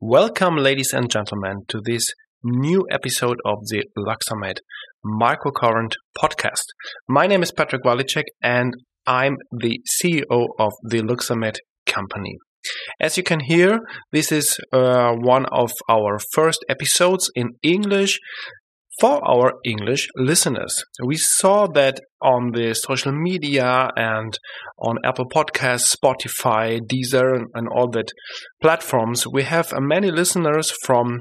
Welcome, ladies and gentlemen, to this new episode of the Luxxamed Microcurrent podcast. My name is Patrick Walicek and I'm the CEO of the Luxxamed company. As you can hear, this is uh, one of our first episodes in English for our English listeners. We saw that on the social media and on Apple Podcasts, Spotify, Deezer, and all that platforms, we have many listeners from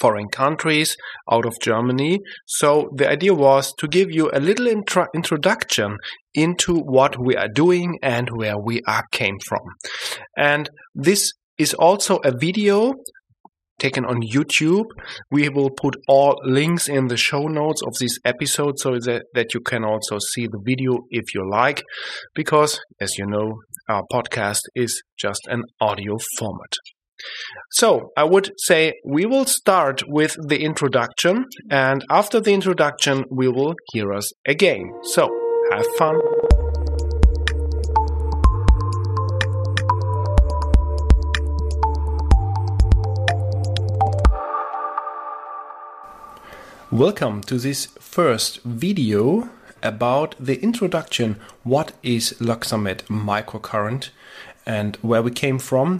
foreign countries out of Germany. So the idea was to give you a little intro- introduction into what we are doing and where we are came from. And this is also a video taken on YouTube. We will put all links in the show notes of this episode so that, that you can also see the video if you like, because as you know, our podcast is just an audio format. So I would say we will start with the introduction, and after the introduction, we will hear us again. So have fun. Welcome to this first video about the introduction what is Luxxamed microcurrent and where we came from,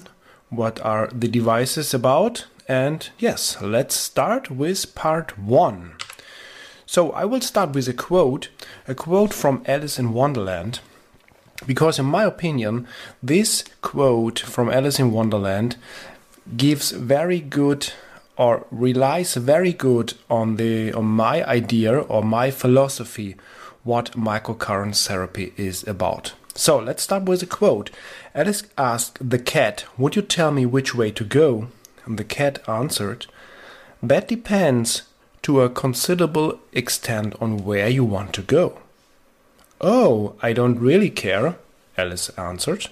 what are the devices about, and yes, let's start with part 1. So I will start with a quote, a quote from Alice in Wonderland, because in my opinion, this quote from Alice in Wonderland gives very good or relies very good on the on my idea or my philosophy what microcurrent therapy is about. So let's start with a quote. Alice asked the cat, Would you tell me which way to go? And the cat answered, That depends to a considerable extent on where you want to go. Oh, I don't really care, Alice answered.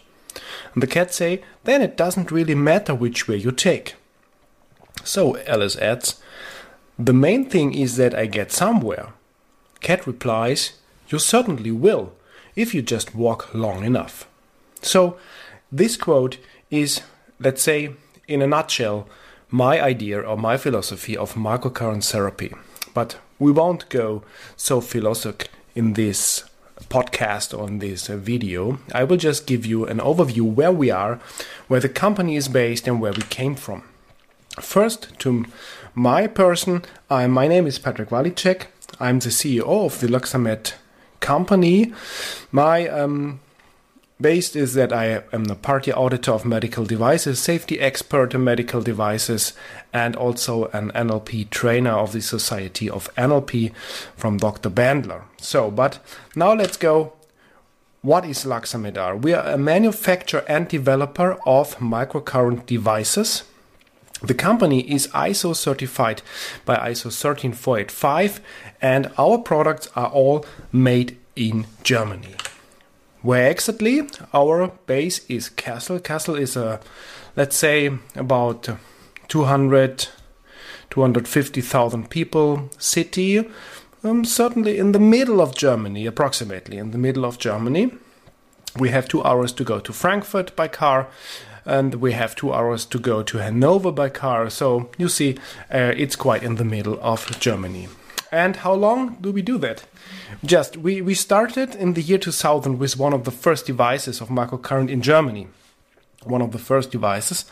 And the cat say, Then it doesn't really matter which way you take. So Alice adds, The main thing is that I get somewhere. Cat replies, You certainly will, if you just walk long enough. So this quote is, let's say, in a nutshell, my idea or my philosophy of microcurrent therapy. But we won't go so philosophic in this podcast or in this uh, video. I will just give you an overview where we are, where the company is based, and where we came from. First, to my person, I, my name is Patrick Walicek. I'm the CEO of the Luxxamed company. My um, base is that I am the party auditor of medical devices, safety expert in medical devices, and also an NLP trainer of the Society of NLP from Dr. Bandler. So, but now let's go. What is Luxamedar? We are a manufacturer and developer of microcurrent devices the company is ISO certified by ISO 13485 and our products are all made in Germany. Where exactly? Our base is Kassel. Kassel is a, let's say, about 200, 250,000 people city, um, certainly in the middle of Germany, approximately in the middle of Germany. We have two hours to go to Frankfurt by car and we have two hours to go to Hanover by car. So you see, uh, it's quite in the middle of Germany. And how long do we do that? Just we, we started in the year 2000 with one of the first devices of microcurrent in Germany, one of the first devices,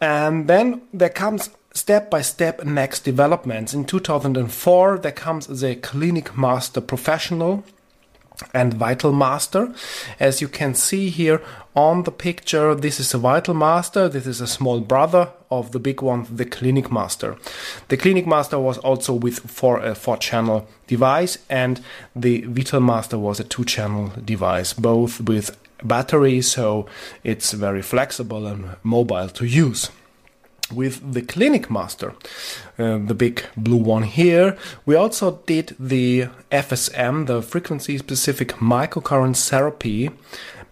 and then there comes step by step next developments. In 2004, there comes the Clinic Master Professional and Vital Master. As you can see here on the picture, this is a Vital Master, this is a small brother of the big one, the Clinic Master. The Clinic Master was also with a four uh, channel device, and the Vital Master was a two channel device, both with battery, so it's very flexible and mobile to use with the Clinic Master, uh, the big blue one here. We also did the FSM, the frequency specific microcurrent therapy,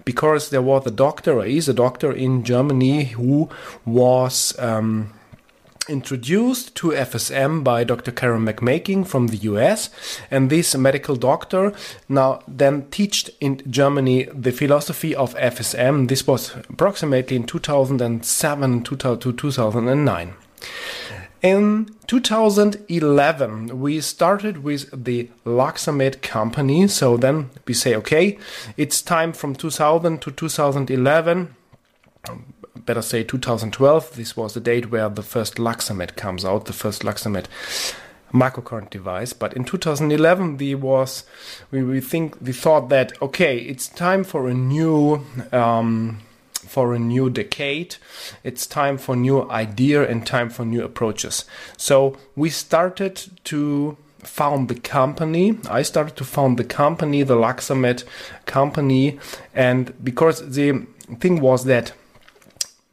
because there was a doctor, or is a doctor in Germany who was um, introduced to FSM by Dr. Karen McMakin from the US, and this medical doctor now then taught in Germany the philosophy of FSM. This was approximately in 2007 to 2009. In 2011, we started with the Luxxamed company. So then we say, okay, it's time from 2000 to 2011 better say 2012. This was the date where the first Luxxamed comes out, the first Luxxamed microcurrent device. But in 2011, we was we, we think we thought that okay, it's time for a new um, for a new decade. It's time for new idea and time for new approaches. So we started to found the company. I started to found the company, the Luxxamed company, and because the thing was that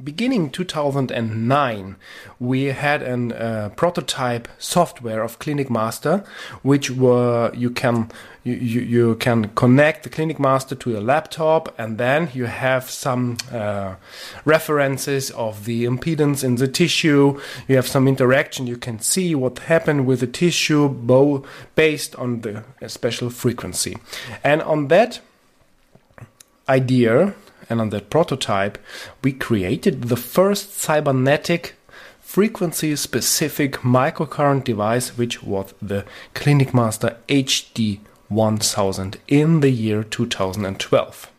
beginning 2009 we had a uh, prototype software of clinic master which were you can you, you, you, can connect the clinic master to your laptop and then you have some uh, references of the impedance in the tissue. You have some interaction. You can see what happened with the tissue bow based on the special frequency. And on that idea and on that prototype, we created the first cybernetic frequency specific microcurrent device, which was the ClinicMaster HD 1000 in the year 2012.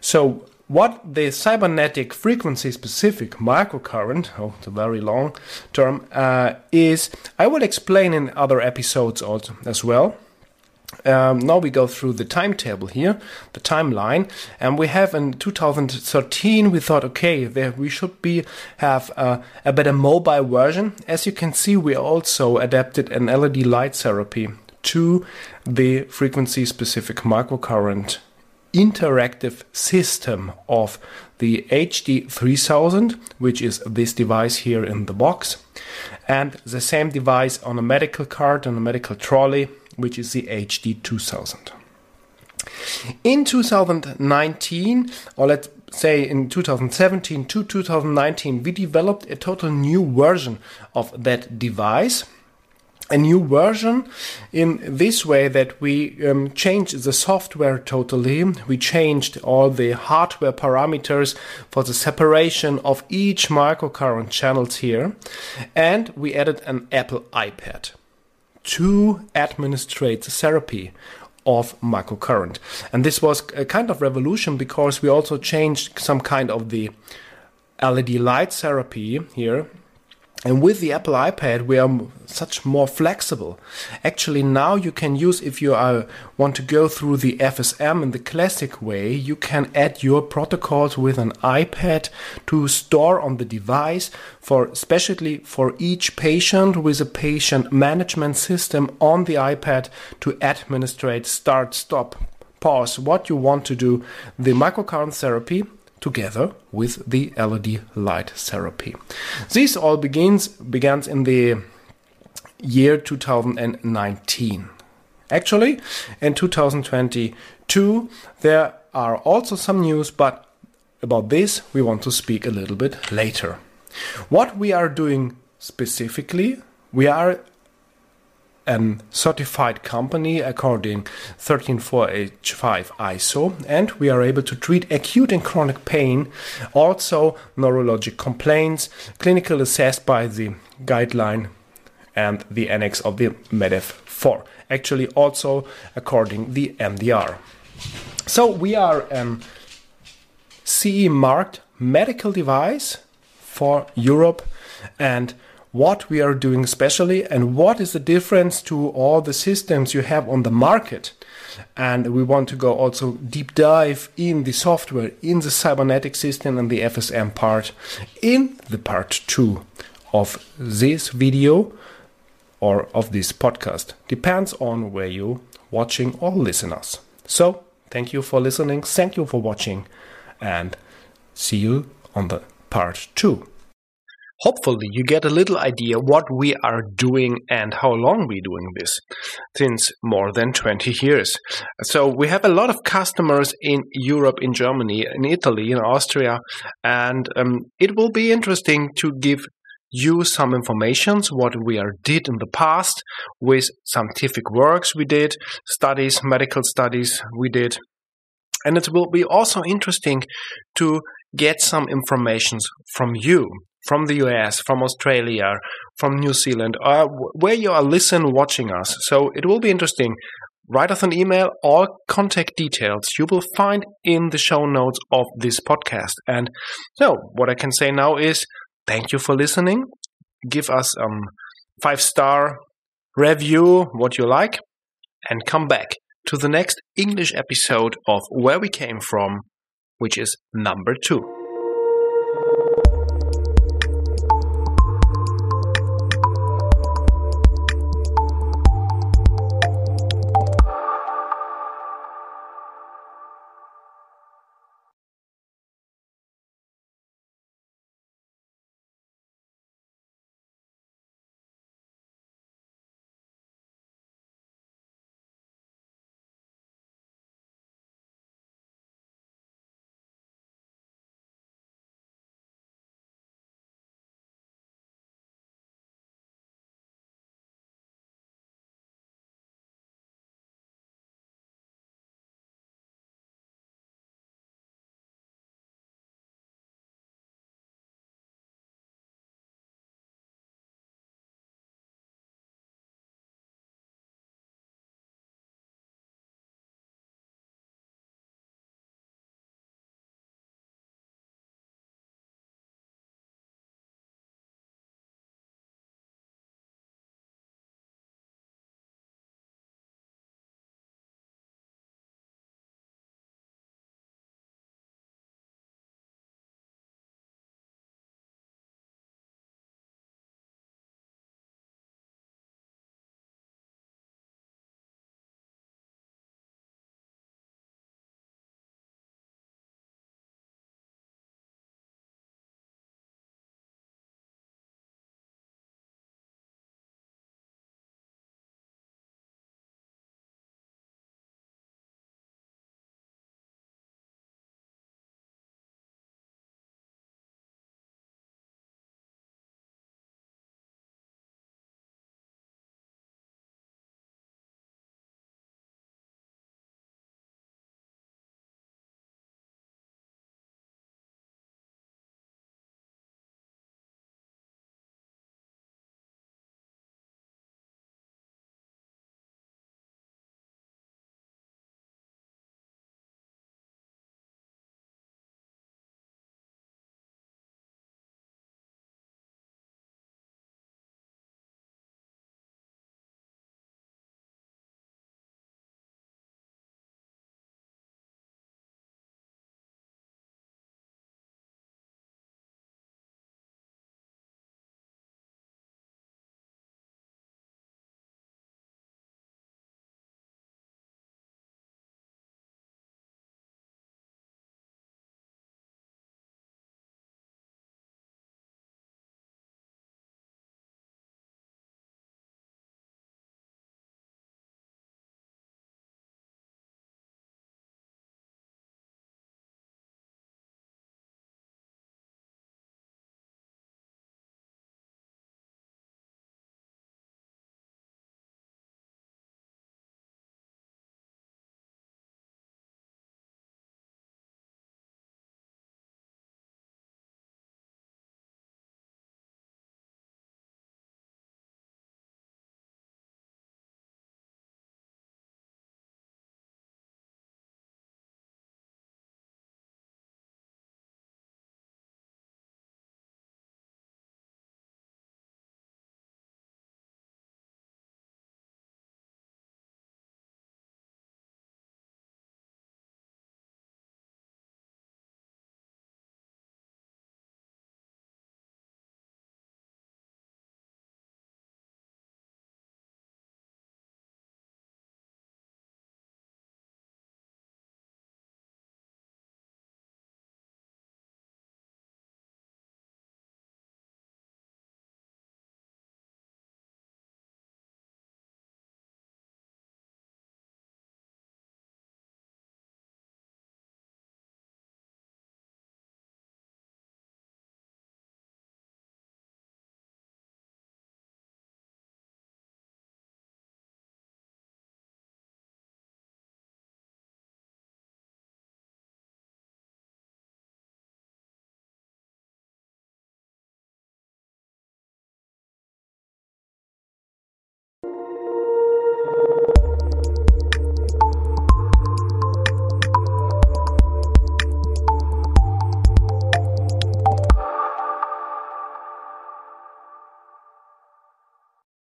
So, what the cybernetic frequency specific microcurrent, oh, a very long term, uh, is, I will explain in other episodes also as well. Um, now we go through the timetable here, the timeline, and we have in 2013 we thought, okay, there we should be have a, a better mobile version. As you can see, we also adapted an LED light therapy to the frequency-specific microcurrent interactive system of the HD 3000, which is this device here in the box, and the same device on a medical cart on a medical trolley which is the HD 2000. In 2019, or let's say in 2017 to 2019, we developed a total new version of that device a new version in this way that we um, changed the software totally. We changed all the hardware parameters for the separation of each microcurrent channels here. And we added an Apple iPad to administrate the therapy of microcurrent. And this was a kind of revolution because we also changed some kind of the LED light therapy here and with the Apple iPad, we are such more flexible. Actually, now you can use, if you are, want to go through the FSM in the classic way, you can add your protocols with an iPad to store on the device for, especially for each patient with a patient management system on the iPad to administrate, start, stop, pause, what you want to do, the microcurrent therapy together with the LED light therapy. This all begins begins in the year 2019. Actually, in 2022 there are also some news, but about this we want to speak a little bit later. What we are doing specifically, we are a certified company according 13485 ISO, and we are able to treat acute and chronic pain, also neurologic complaints, clinical assessed by the guideline and the annex of the MEDDEV 4. Actually, also according the MDR. So we are a CE marked medical device for Europe and what we are doing specially and what is the difference to all the systems you have on the market. And we want to go also deep dive in the software, in the cybernetic system and the FSM part in the part two of this video or of this podcast. Depends on where you watching or listen us. So thank you for listening. Thank you for watching and see you on the part two hopefully you get a little idea what we are doing and how long we're doing this since more than 20 years so we have a lot of customers in europe in germany in italy in austria and um, it will be interesting to give you some informations what we are did in the past with scientific works we did, studies, medical studies we did. And it will be also interesting to get some information from you, from the US, from Australia, from New Zealand, or where you are listening, watching us. So it will be interesting. Write us an email. All contact details you will find in the show notes of this podcast. And so what I can say now is thank you for listening. Give us um five star review what you like and come back to the next English episode of Where We Came From, which is number two.